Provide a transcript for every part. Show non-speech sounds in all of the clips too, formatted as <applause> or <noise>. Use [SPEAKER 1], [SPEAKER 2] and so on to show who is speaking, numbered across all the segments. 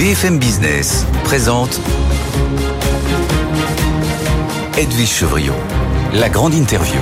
[SPEAKER 1] BFM Business présente Edwige Chevriot, la grande interview.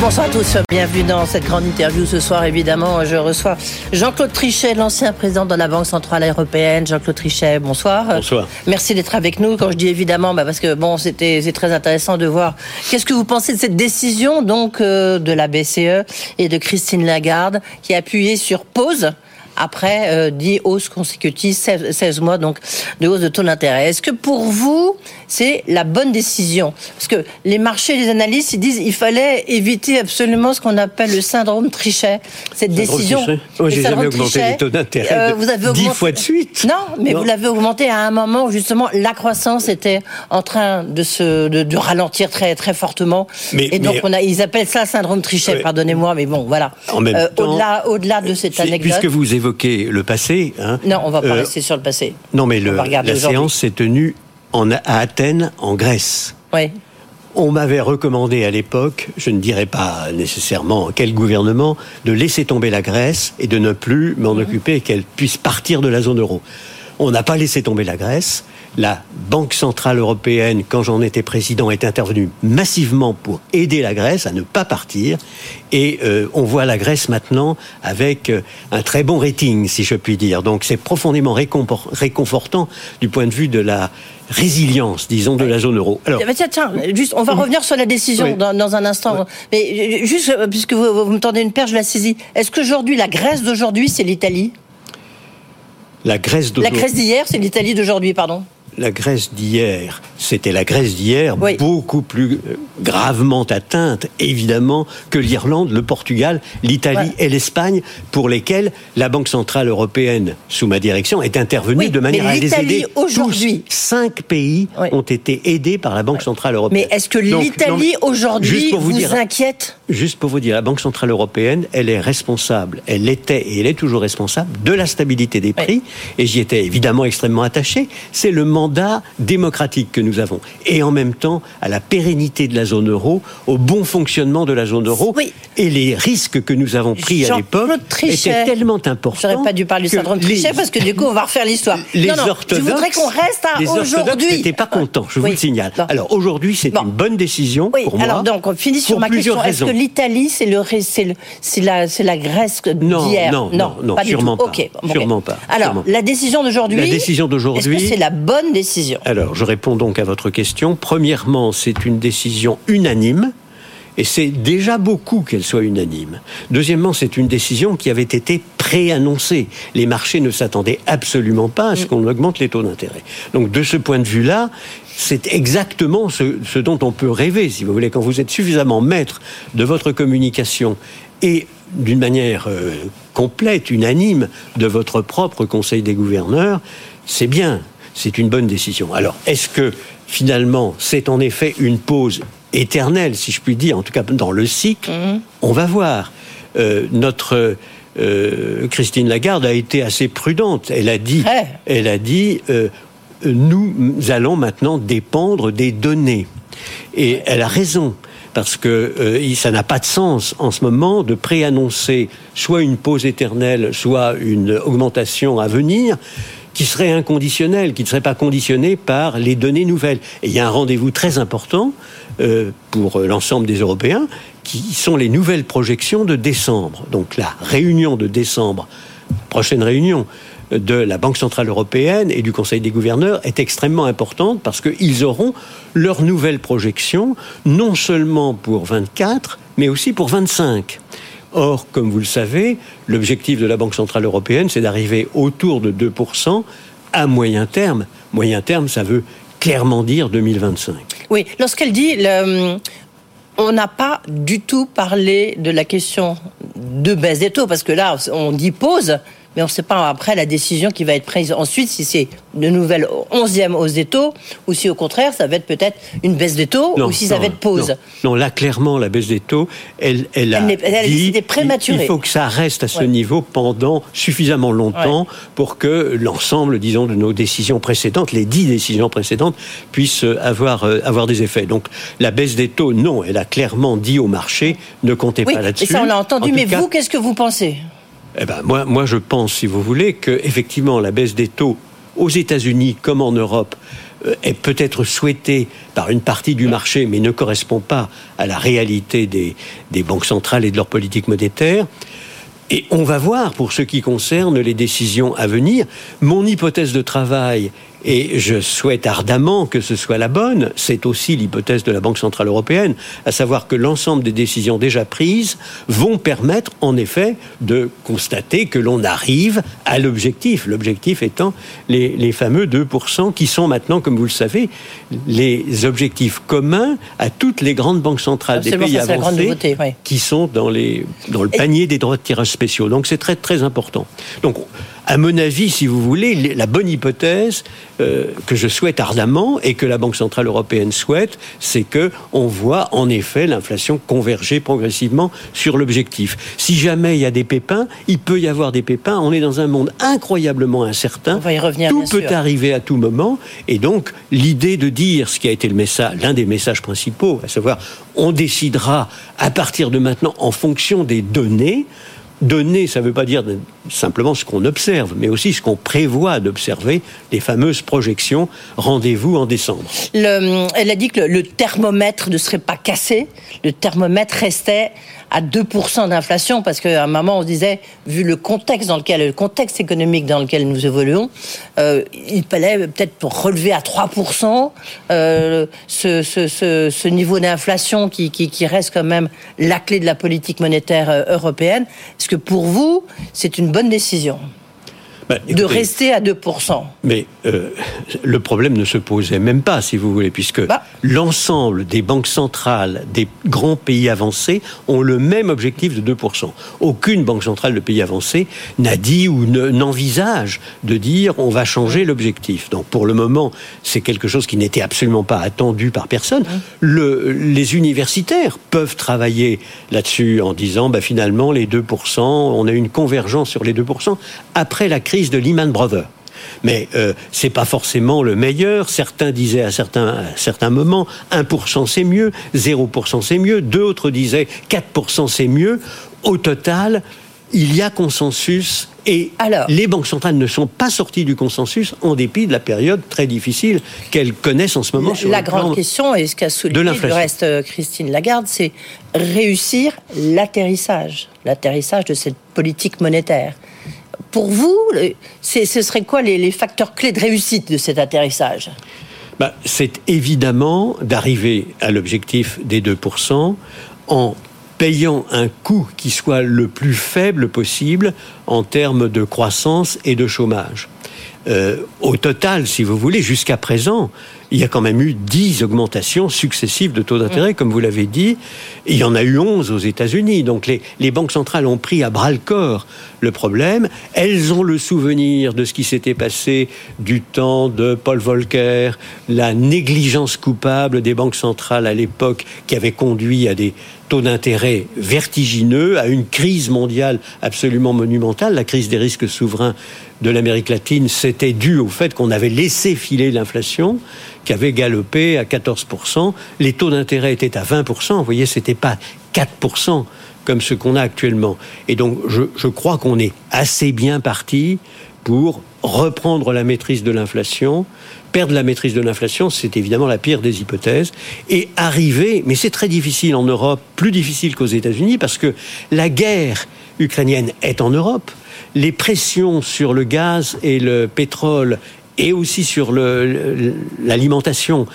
[SPEAKER 2] Bonsoir à tous, bienvenue dans cette grande interview. Ce soir, évidemment, je reçois Jean-Claude Trichet, l'ancien président de la Banque Centrale Européenne. Jean-Claude Trichet, bonsoir.
[SPEAKER 3] Bonsoir.
[SPEAKER 2] Merci d'être avec nous. Quand je dis évidemment, bah parce que bon, c'était c'est très intéressant de voir. Qu'est-ce que vous pensez de cette décision donc euh, de la BCE et de Christine Lagarde qui a appuyé sur pause après euh, 10 hausses consécutives, 16, 16 mois donc de hausse de taux d'intérêt. Est-ce que pour vous, c'est la bonne décision? Parce que les marchés, les analystes, ils disent il fallait éviter absolument ce qu'on appelle le syndrome Trichet. Cette décision.
[SPEAKER 3] Trichet? Oh,
[SPEAKER 2] le
[SPEAKER 3] j'ai jamais augmenté
[SPEAKER 2] Trichet,
[SPEAKER 3] les taux d'intérêt
[SPEAKER 2] euh,
[SPEAKER 3] de
[SPEAKER 2] vous avez
[SPEAKER 3] 10
[SPEAKER 2] augmenté-
[SPEAKER 3] fois de suite.
[SPEAKER 2] Non, mais
[SPEAKER 3] Non.
[SPEAKER 2] vous l'avez augmenté à un moment où justement la croissance était en train de se de, de ralentir très très fortement.
[SPEAKER 3] Mais-
[SPEAKER 2] Et donc
[SPEAKER 3] mais-
[SPEAKER 2] on a, ils appellent ça syndrome Trichet.
[SPEAKER 3] Ouais.
[SPEAKER 2] Pardonnez-moi, mais bon, voilà.
[SPEAKER 3] En même
[SPEAKER 2] Euh,
[SPEAKER 3] temps-
[SPEAKER 2] au-delà au-delà de cette anecdote.
[SPEAKER 3] Puisque vous évoquez le passé, hein,
[SPEAKER 2] Non, on va pas
[SPEAKER 3] euh,
[SPEAKER 2] rester sur le passé.
[SPEAKER 3] non mais le- la séance s'est tenue en, à Athènes, en Grèce.
[SPEAKER 2] Oui.
[SPEAKER 3] On m'avait recommandé à l'époque, je ne dirais pas nécessairement quel gouvernement, de laisser tomber la Grèce et de ne plus m'en
[SPEAKER 2] Mhm.
[SPEAKER 3] occuper et qu'elle puisse partir de la zone euro. On n'a pas laissé tomber la Grèce. La Banque Centrale Européenne, quand j'en étais président, est intervenue massivement pour aider la Grèce à ne pas partir. Et euh, on voit la Grèce maintenant avec euh, un très bon rating, si je puis dire. Donc c'est profondément réconfortant du point de vue de la résilience, disons, de la zone euro. Alors,
[SPEAKER 2] Eh ben, tiens, tiens, juste, on va revenir sur la décision
[SPEAKER 3] Oui.
[SPEAKER 2] dans, dans un instant. Mais euh, juste, puisque vous, vous me tendez une perche, je la saisis. Est-ce qu'aujourd'hui, la Grèce d'aujourd'hui, c'est l'Italie?
[SPEAKER 3] La Grèce
[SPEAKER 2] La
[SPEAKER 3] d'aujourd'hui-
[SPEAKER 2] Grèce d'hier, c'est l'Italie d'aujourd'hui, pardon
[SPEAKER 3] la Grèce d'hier, c'était la Grèce d'hier,
[SPEAKER 2] Oui.
[SPEAKER 3] beaucoup plus euh, gravement atteinte, évidemment, que l'Irlande, le Portugal, l'Italie
[SPEAKER 2] Ouais.
[SPEAKER 3] et l'Espagne, pour lesquels la Banque Centrale Européenne, sous ma direction, est intervenue
[SPEAKER 2] Oui,
[SPEAKER 3] de manière à les aider.
[SPEAKER 2] aujourd'hui-
[SPEAKER 3] cinq pays
[SPEAKER 2] Oui.
[SPEAKER 3] ont été aidés par la Banque Centrale Européenne.
[SPEAKER 2] Mais est-ce que l'Italie, aujourd'hui,
[SPEAKER 3] pour
[SPEAKER 2] vous,
[SPEAKER 3] dire-
[SPEAKER 2] inquiète?
[SPEAKER 3] Juste pour vous dire, la Banque Centrale Européenne, elle est responsable, elle était et elle est toujours responsable de la stabilité des prix, et j'y étais évidemment extrêmement attaché. C'est le mandat démocratique que nous avons, et en même temps à la pérennité de la zone euro, au bon fonctionnement de la zone euro,
[SPEAKER 2] Oui.
[SPEAKER 3] et les risques que nous avons pris à l'époque étaient tellement importants.
[SPEAKER 2] J'aurais pas dû parler du syndrome
[SPEAKER 3] les-
[SPEAKER 2] Trichet parce que du coup, on va refaire l'histoire. <laughs>
[SPEAKER 3] les
[SPEAKER 2] non, non,
[SPEAKER 3] orthodoxes,
[SPEAKER 2] je voudrais qu'on reste à aujourd'hui.
[SPEAKER 3] n'étaient pas contents, je vous
[SPEAKER 2] Oui.
[SPEAKER 3] le signale.
[SPEAKER 2] Non.
[SPEAKER 3] Alors aujourd'hui, c'est
[SPEAKER 2] Bon.
[SPEAKER 3] une bonne décision
[SPEAKER 2] Oui,
[SPEAKER 3] pour moi.
[SPEAKER 2] alors donc on finit sur ma question. Est-ce que l'Italie, c'est le, c'est la, c'est la Grèce d'hier
[SPEAKER 3] non, non, non,
[SPEAKER 2] pas
[SPEAKER 3] sûrement pas,
[SPEAKER 2] bon,
[SPEAKER 3] sûrement pas,
[SPEAKER 2] Alors,
[SPEAKER 3] sûrement
[SPEAKER 2] la décision d'aujourd'hui.
[SPEAKER 3] La décision d'aujourd'hui-
[SPEAKER 2] Est-ce que c'est la bonne décision?
[SPEAKER 3] Alors, je réponds donc à votre question. Premièrement, c'est une décision unanime. Et c'est déjà beaucoup qu'elle soit unanime. Deuxièmement, c'est une décision qui avait été préannoncée. Les marchés ne s'attendaient absolument pas à ce qu'on augmente les taux d'intérêt. Donc, de ce point de vue-là, c'est exactement ce, ce dont on peut rêver, si vous voulez, quand vous êtes suffisamment maître de votre communication et d'une manière euh, complète, unanime, de votre propre Conseil des gouverneurs, c'est bien, c'est une bonne décision. Alors, est-ce que finalement, c'est en effet une pause éternelle, si je puis dire, en tout cas dans le cycle On va voir. Euh, notre euh, Christine Lagarde a été assez prudente. Elle a dit, elle a dit, euh, nous allons maintenant dépendre des données. Et elle a raison. Parce que euh, ça n'a pas de sens en ce moment de préannoncer soit une pause éternelle, soit une augmentation à venir, qui serait inconditionnelle, qui ne serait pas conditionnée par les données nouvelles. Et il y a un rendez-vous très important euh, pour l'ensemble des Européens, qui sont les nouvelles projections de décembre. Donc la réunion de décembre, prochaine réunion de la Banque Centrale Européenne et du Conseil des gouverneurs est extrêmement importante parce qu'ils auront leurs nouvelles projections, non seulement pour 24, mais aussi pour 25. Or, comme vous le savez, l'objectif de la Banque Centrale Européenne, c'est d'arriver autour de 2% à moyen terme. Moyen terme, ça veut clairement dire 2025.
[SPEAKER 2] Oui, lorsqu'elle dit, le- on n'a pas du tout parlé de la question de baisse des taux, parce que là, on dit pause, mais on ne sait pas après la décision qui va être prise ensuite, si c'est de nouvelle onzième hausse des taux, ou si au contraire, ça va être peut-être une baisse des taux, ou si ça va être pause.
[SPEAKER 3] Non, Non, là, clairement, la baisse des taux, elle, elle a
[SPEAKER 2] Elle
[SPEAKER 3] dit,
[SPEAKER 2] prématurée.
[SPEAKER 3] Il, faut que ça reste à ce
[SPEAKER 2] Ouais.
[SPEAKER 3] niveau pendant suffisamment longtemps pour que l'ensemble, disons, de nos décisions précédentes, les dix décisions précédentes, puissent euh, avoir, euh, avoir des effets. Donc, la baisse des taux, non, elle a clairement dit au marché, ne comptez
[SPEAKER 2] Oui,
[SPEAKER 3] pas
[SPEAKER 2] et
[SPEAKER 3] là-dessus.
[SPEAKER 2] ça on l'a entendu,
[SPEAKER 3] En
[SPEAKER 2] mais
[SPEAKER 3] cas,
[SPEAKER 2] vous, qu'est-ce que vous pensez?
[SPEAKER 3] Eh ben, moi, je pense, si vous voulez, que effectivement la baisse des taux aux États-Unis comme en Europe, euh, est peut-être souhaité par une partie du marché, mais ne correspond pas à la réalité des, des banques centrales et de leur politique monétaire. Et on va voir, pour ce qui concerne les décisions à venir, mon hypothèse de travail et je souhaite ardemment que ce soit la bonne. C'est aussi l'hypothèse de la Banque Centrale Européenne, à savoir que l'ensemble des décisions déjà prises vont permettre, en effet, de constater que l'on arrive à l'objectif. L'objectif étant les, fameux 2% qui sont maintenant, comme vous le savez, les objectifs communs à toutes les grandes banques centrales des pays avancés qui sont dans, les, dans le panier des droits de tirage spéciaux. Donc c'est très très important. Donc à mon avis, si vous voulez, la bonne hypothèse euh, que je souhaite ardemment et que la Banque centrale européenne souhaite, c'est que on voit en effet l'inflation converger progressivement sur l'objectif. Si jamais il y a des pépins, il peut y avoir des pépins. On est dans un monde incroyablement incertain.
[SPEAKER 2] On va y revenir.
[SPEAKER 3] Tout peut arriver à tout moment, et donc l'idée de dire ce qui a été le message, l'un des messages principaux, à savoir on décidera à partir de maintenant en fonction des données. Donner, ça ne veut pas dire simplement ce qu'on observe, mais aussi ce qu'on prévoit d'observer, les fameuses projections. Rendez-vous en décembre.
[SPEAKER 2] elle a dit que le, thermomètre ne serait pas cassé, le thermomètre restait à 2% d'inflation, parce qu'à un moment on se disait, vu le contexte dans lequel, le contexte économique dans lequel nous évoluons, euh, il fallait peut-être relever à 3% euh, ce, ce, ce, niveau d'inflation qui, qui, qui, reste quand même la clé de la politique monétaire euh, européenne. Est-ce que pour vous, c'est une bonne décision? Bah, de rester à 2%.
[SPEAKER 3] Mais euh, le problème ne se posait même pas, si vous voulez, puisque bah. l'ensemble des banques centrales des grands pays avancés ont le même objectif de 2%. Aucune banque centrale de pays avancés n'a dit ou n'envisage de dire on va changer l'objectif. Donc pour le moment, c'est quelque chose qui n'était absolument pas attendu par personne. Le, les universitaires peuvent travailler là-dessus en disant bah, finalement les 2%, on a une convergence sur les 2% après la crise de Lehman Brothers. Mais euh, c'est pas forcément le meilleur. Certains disaient à certains, à certains moments 1% c'est mieux, 0% c'est mieux, d'autres disaient 4% c'est mieux. Au total, il y a consensus et les banques centrales ne sont pas sorties du consensus en dépit de la période très difficile qu'elles connaissent en ce moment.
[SPEAKER 2] La, sur la grande question, et ce qu'a souligné le reste euh, Christine Lagarde, c'est réussir l'atterrissage, l'atterrissage de cette politique monétaire pour vous, ce serait quoi les, facteurs clés de réussite de cet atterrissage?
[SPEAKER 3] Bah, C'est évidemment d'arriver à l'objectif des 2% en payant un coût qui soit le plus faible possible en termes de croissance et de chômage. Euh, au total, si vous voulez, jusqu'à présent, il y a quand même eu 10 augmentations successives de taux d'intérêt, mm. comme vous l'avez dit. il y en a eu 11 aux États-Unis. Donc les, les, banques centrales ont pris à bras le corps le problème. Elles ont le souvenir de ce qui s'était passé du temps de Paul Volcker, la négligence coupable des banques centrales à l'époque qui avait conduit à des taux d'intérêt vertigineux, à une crise mondiale absolument monumentale. La crise des risques souverains de l'Amérique latine, c'était dû au fait qu'on avait laissé filer l'inflation qui avait galopé à 14%. Les taux d'intérêt étaient à 20%. Vous voyez, c'était pas 4% comme ce qu'on a actuellement. Et donc, je, je crois qu'on est assez bien parti pour reprendre la maîtrise de l'inflation. Perdre la maîtrise de l'inflation, c'est évidemment la pire des hypothèses. Et arriver, mais c'est très difficile en Europe, plus difficile qu'aux États-Unis, parce que la guerre ukrainienne est en Europe. Les pressions sur le gaz et le pétrole et aussi sur l'alimentation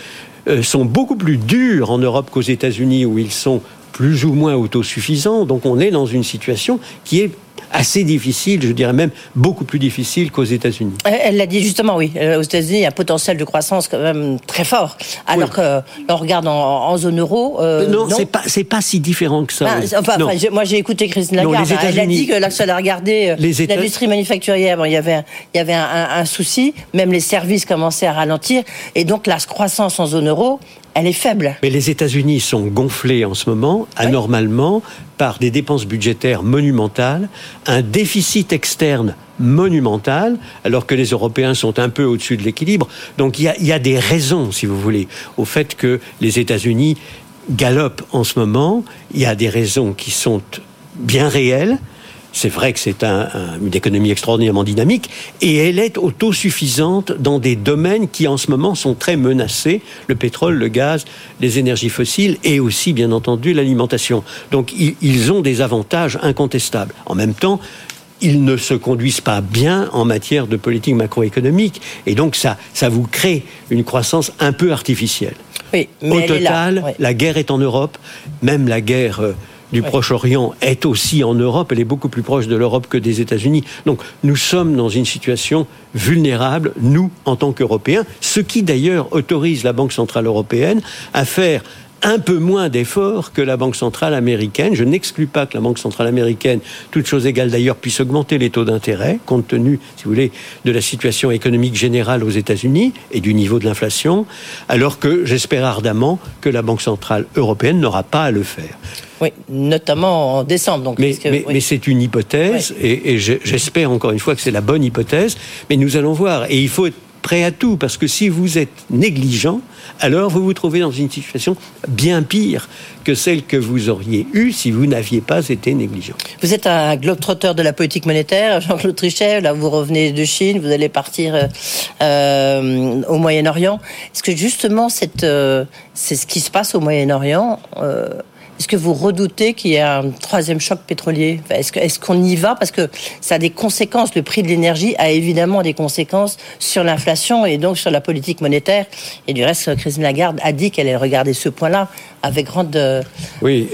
[SPEAKER 3] euh, sont beaucoup plus durs en Europe qu'aux États-Unis où ils sont plus ou moins autosuffisants. Donc on est dans une situation qui est assez difficile, je dirais même beaucoup plus difficile qu'aux États-Unis.
[SPEAKER 2] Elle l'a dit justement, oui. Euh, aux États-Unis, il y a un potentiel de croissance quand même très fort. Alors que l'on regarde en, zone euro.
[SPEAKER 3] Euh, non, c'est pas pas si différent que ça.
[SPEAKER 2] Ah, enfin, moi, j'ai écté Christine Lagarde. elle a dit que là, ça a regardé euh, l'industrie manufacturière. Bon, il y avait il y avait un, un souci. Même les services commençaient à ralentir, et donc la croissance en zone euro elle est faible.
[SPEAKER 3] Mais les États-Unis sont gonflés en ce moment, anormalement, par des dépenses budgétaires monumentales, un déficit externe monumental, alors que les Européens sont un peu au-dessus de l'équilibre. Donc il y, a, des raisons, si vous voulez, au fait que les États-Unis galopent en ce moment. Il y a des raisons qui sont bien réelles. C'est vrai que c'est une économie extraordinairement dynamique et elle est autosuffisante dans des domaines qui en ce moment sont très menacés, le pétrole, le gaz, les énergies fossiles et aussi bien entendu l'alimentation. Donc ils ont des avantages incontestables. En même temps, ils ne se conduisent pas bien en matière de politique macroéconomique. Et donc, ça, ça vous crée une croissance un peu artificielle.
[SPEAKER 2] Oui,
[SPEAKER 3] Au total, la guerre est en Europe, même la guerre euh, du Proche-Orient est aussi en Europe, elle est beaucoup plus proche de l'Europe que des États-Unis. Donc nous sommes dans une situation vulnérable, nous, en tant qu'Européens, ce qui d'ailleurs autorise la Banque Centrale Européenne à faire un peu moins d'efforts que la Banque centrale américaine. Je n'exclus pas que la Banque centrale américaine, toute chose égale d'ailleurs, puisse augmenter les taux d'intérêt, compte tenu, si vous voulez, de la situation économique générale aux États-Unis et du niveau de l'inflation, alors que j'espère ardemment que la Banque centrale européenne n'aura pas à le faire.
[SPEAKER 2] Oui, notamment en décembre. Donc,
[SPEAKER 3] mais, c'est une hypothèse, et, et j'espère encore une fois que c'est la bonne hypothèse, mais nous allons voir. Et il faut être prêt à tout, parce que si vous êtes négligent, alors vous vous trouvez dans une situation bien pire que celle que vous auriez eue si vous n'aviez pas été négligent.
[SPEAKER 2] Vous êtes un globe-trotteur de la politique monétaire, <laughs> Jean-Claude Trichet, là vous revenez de Chine, vous allez partir euh, euh, au Moyen-Orient. Est-ce que justement euh, c'est ce qui se passe au Moyen-Orient est-ce que vous redoutez qu'il y ait un troisième choc pétrolier Est-ce qu'on y va Parce que ça a des conséquences. Le prix de l'énergie a évidemment des conséquences sur l'inflation et donc sur la politique monétaire. Et du reste, Christine Lagarde a dit qu'elle allait regarder ce point-là avec grande,
[SPEAKER 3] oui,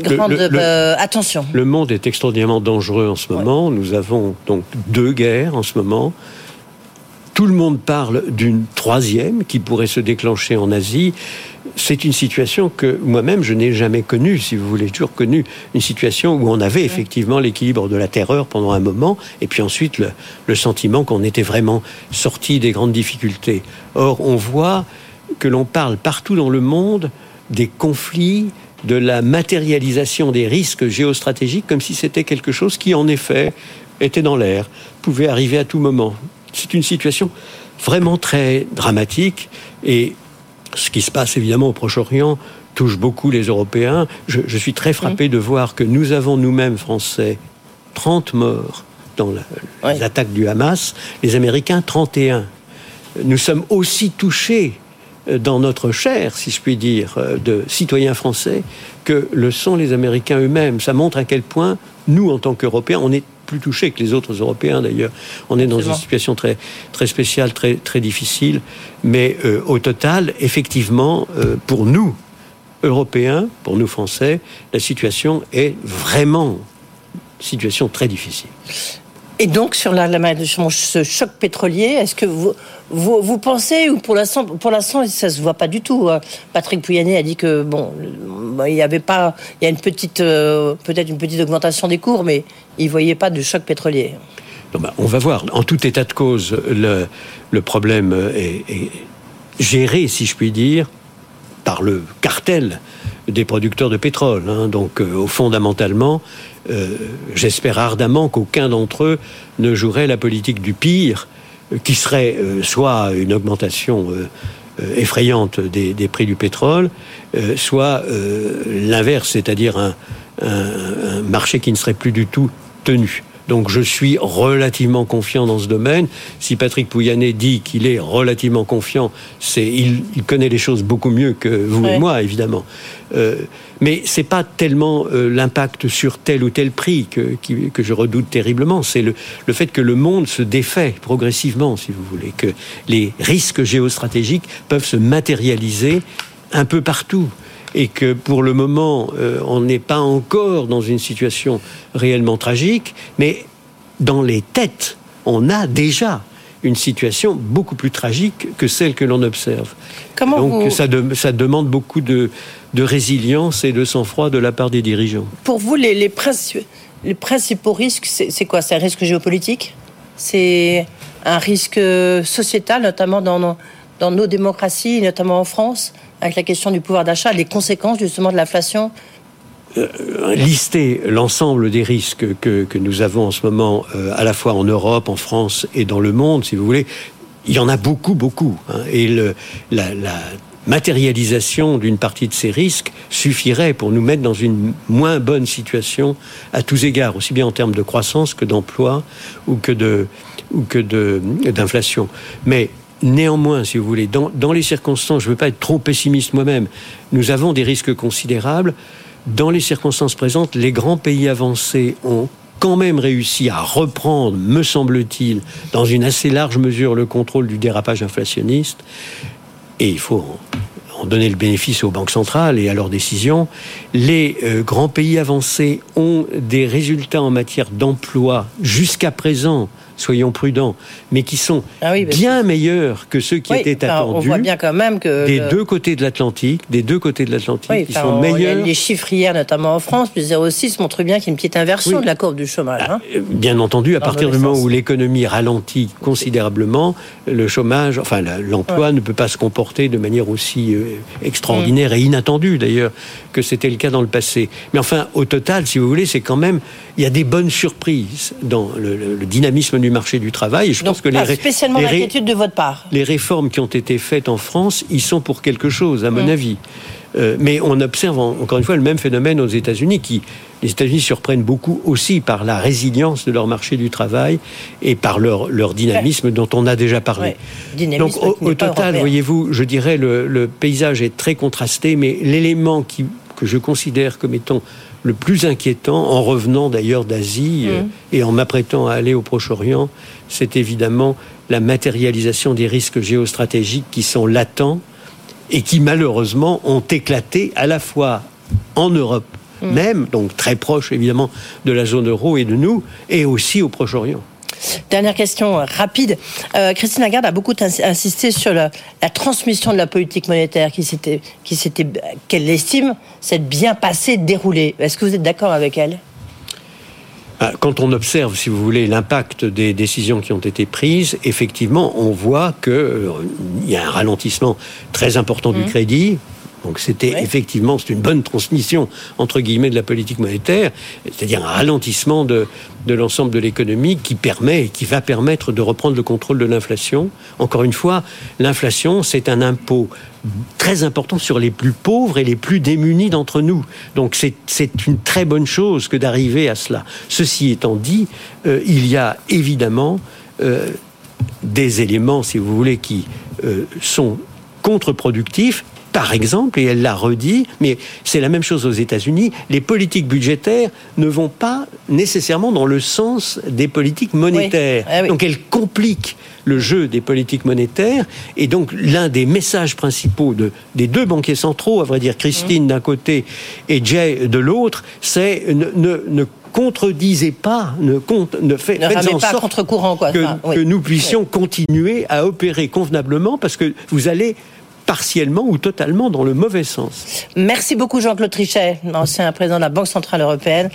[SPEAKER 2] grande euh, attention.
[SPEAKER 3] Le monde est extraordinairement dangereux en ce moment. Nous avons donc deux guerres en ce moment. Tout le monde parle d'une troisième qui pourrait se déclencher en Asie c'est une situation que moi-même je n'ai jamais connue, si vous voulez, toujours connu une situation où on avait effectivement l'équilibre de la terreur pendant un moment, et puis ensuite le, sentiment qu'on était vraiment sorti des grandes difficultés. Or, on voit que l'on parle partout dans le monde des conflits, de la matérialisation des risques géostratégiques, comme si c'était quelque chose qui, en effet, était dans l'air, pouvait arriver à tout moment. C'est une situation vraiment très dramatique et ce qui se passe évidemment au Proche-Orient touche beaucoup les Européens. Je, suis très frappé de voir que nous avons nous-mêmes, Français, 30 morts dans les attaques du Hamas, les Américains 31. Nous sommes aussi touchés euh, dans notre chair, si je puis dire, euh, de citoyens français, que le sont les Américains eux-mêmes. Ça montre à quel point, nous, en tant qu'Européens, on est plus touchés que les autres Européens d'ailleurs. On est dans une situation très, très spéciale, très, très difficile. Mais euh, au total, effectivement, euh, pour nous, Européens, pour nous Français, la situation est vraiment situation très difficile.
[SPEAKER 2] Et donc, sur la, ce choc pétrolier, est-ce que vous, vous, pensez, ou pour l'instant, pour l'instant, ça se voit pas du tout. Hein. Patrick Pouyanné a dit que, bon, il y avait pas, il y a une petite, euh, peut-être une petite augmentation des cours, mais il voyait pas de choc pétrolier.
[SPEAKER 3] Ben, on va voir. En tout état de cause, le, le problème est, géré, si je puis dire, par le cartel des producteurs de pétrole. Hein. Donc, euh, fondamentalement, euh, j'espère ardemment qu'aucun d'entre eux ne jouerait la politique du pire, euh, qui serait soit une augmentation effrayante des, prix du pétrole, soit l'inverse, c'est-à-dire un, marché qui ne serait plus du tout tenu. Donc je suis relativement confiant dans ce domaine. Si Patrick Pouyanné dit qu'il est relativement confiant, c'est il, connaît les choses beaucoup mieux que vous et moi, évidemment. Euh, mais c'est pas tellement euh, l'impact sur tel ou tel prix que, que je redoute terriblement. C'est le, le fait que le monde se défait progressivement, si vous voulez, que les risques géostratégiques peuvent se matérialiser un peu partout et que pour le moment, euh, on n'est pas encore dans une situation réellement tragique, mais dans les têtes, on a déjà une situation beaucoup plus tragique que celle que l'on observe.
[SPEAKER 2] Comment
[SPEAKER 3] Donc ça, ça, demande beaucoup de, de, résilience et de sang-froid de la part des dirigeants.
[SPEAKER 2] Pour vous, les, les, les principaux risques, c'est quoi? C'est un risque géopolitique? C'est un risque sociétal, notamment dans dans nos démocraties, notamment en France? Avec la question du pouvoir d'achat, les conséquences justement de l'inflation
[SPEAKER 3] euh, lister l'ensemble des risques que, que, nous avons en ce moment, euh, à la fois en Europe, en France et dans le monde, si vous voulez, il y en a beaucoup, beaucoup. Hein. et le, la, matérialisation d'une partie de ces risques suffirait pour nous mettre dans une moins bonne situation à tous égards, aussi bien en termes de croissance que d'emploi ou que de ou que d'inflation. Mais Néanmoins, si vous voulez, dans, les circonstances, je ne veux pas être trop pessimiste moi-même, nous avons des risques considérables. Dans les circonstances présentes, les grands pays avancés ont quand même réussi à reprendre, me semble-t-il, dans une assez large mesure, le contrôle du dérapage inflationniste. Et il faut en donner le bénéfice aux banques centrales et à leurs décisions. Les euh, grands pays avancés ont des résultats en matière d'emploi jusqu'à présent soyons prudents, mais qui sont ah bien meilleurs que ceux qui étaient attendus. On
[SPEAKER 2] voit bien quand même que
[SPEAKER 3] des deux côtés de l'Atlantique, des deux côtés de l'Atlantique, ils sont meilleurs.
[SPEAKER 2] Les chiffres hier, notamment en France, plus 0,6 montrent bien qu'il y a une petite inversion de la courbe du chômage. Hein.
[SPEAKER 3] Ah, bien entendu, à partir du moment où l'économie ralentit considérablement, le chômage, enfin l'emploi ne peut pas se comporter de manière aussi euh, extraordinaire mm. et inattendue d'ailleurs que c'était le cas dans le passé. Mais enfin, au total, si vous voulez, c'est quand même il y a des bonnes surprises dans le, le dynamisme du marché du travail.
[SPEAKER 2] Et je pense que les, spécialement l'inquiétude de votre part.
[SPEAKER 3] Les réformes qui ont été faites en France, ils sont pour quelque chose, à mon avis. Euh, mais on observe encore une fois le même phénomène aux États-Unis, qui les États-Unis surprennent beaucoup aussi par la résilience de leur marché du travail et par leur, leur dynamisme dont on a déjà parlé. Donc au, total, voyez-vous, je dirais le, le paysage est très contrasté, mais l'élément qui que je considère comme étant le plus inquiétant, en revenant d'ailleurs d'Asie euh, mm. et en m'apprêtant à aller au Proche-Orient, c'est évidemment la matérialisation des risques géostratégiques qui sont latents et qui malheureusement ont éclaté à la fois en Europe mm. même, donc très proche évidemment de la zone euro et de nous, et aussi au Proche-Orient.
[SPEAKER 2] Dernière question euh, rapide. Euh, Christine Lagarde a beaucoup insisté sur la, transmission de la politique monétaire qui s'était, qui s'était, qu'elle estime s'être bien passée, déroulée. Est-ce que vous êtes d'accord avec elle?
[SPEAKER 3] Ah, quand on observe, si vous voulez, l'impact des décisions qui ont été prises, effectivement, on voit qu'il euh, y a un ralentissement très important du mmh. crédit, donc c'était effectivement c'est une bonne transmission entre guillemets de la politique monétaire, c'est-à-dire un ralentissement de, de l'ensemble de l'économie qui permet et qui va permettre de reprendre le contrôle de l'inflation. Encore une fois, l'inflation c'est un impôt très important sur les plus pauvres et les plus démunis d'entre nous. Donc c'est une très bonne chose que d'arriver à cela. Ceci étant dit, euh, il y a évidemment euh, des éléments, si vous voulez, qui euh, sont contre-productifs par exemple, et elle l'a redit, mais c'est la même chose aux États-Unis, les politiques budgétaires ne vont pas nécessairement dans le sens des politiques monétaires. Ah donc elles compliquent le jeu des politiques monétaires. Et donc l'un des messages principaux de, des deux banquiers centraux, à vrai dire Christine d'un côté et Jay de l'autre, c'est ne, ne, contredisez pas, ne, compte, ne, fait,
[SPEAKER 2] ne faites en pas sorte courant, quoi.
[SPEAKER 3] Que, que, nous puissions continuer à opérer convenablement parce que vous allez partiellement ou totalement dans le mauvais sens.
[SPEAKER 2] Merci beaucoup Jean-Claude Trichet, ancien président de la Banque Centrale Européenne.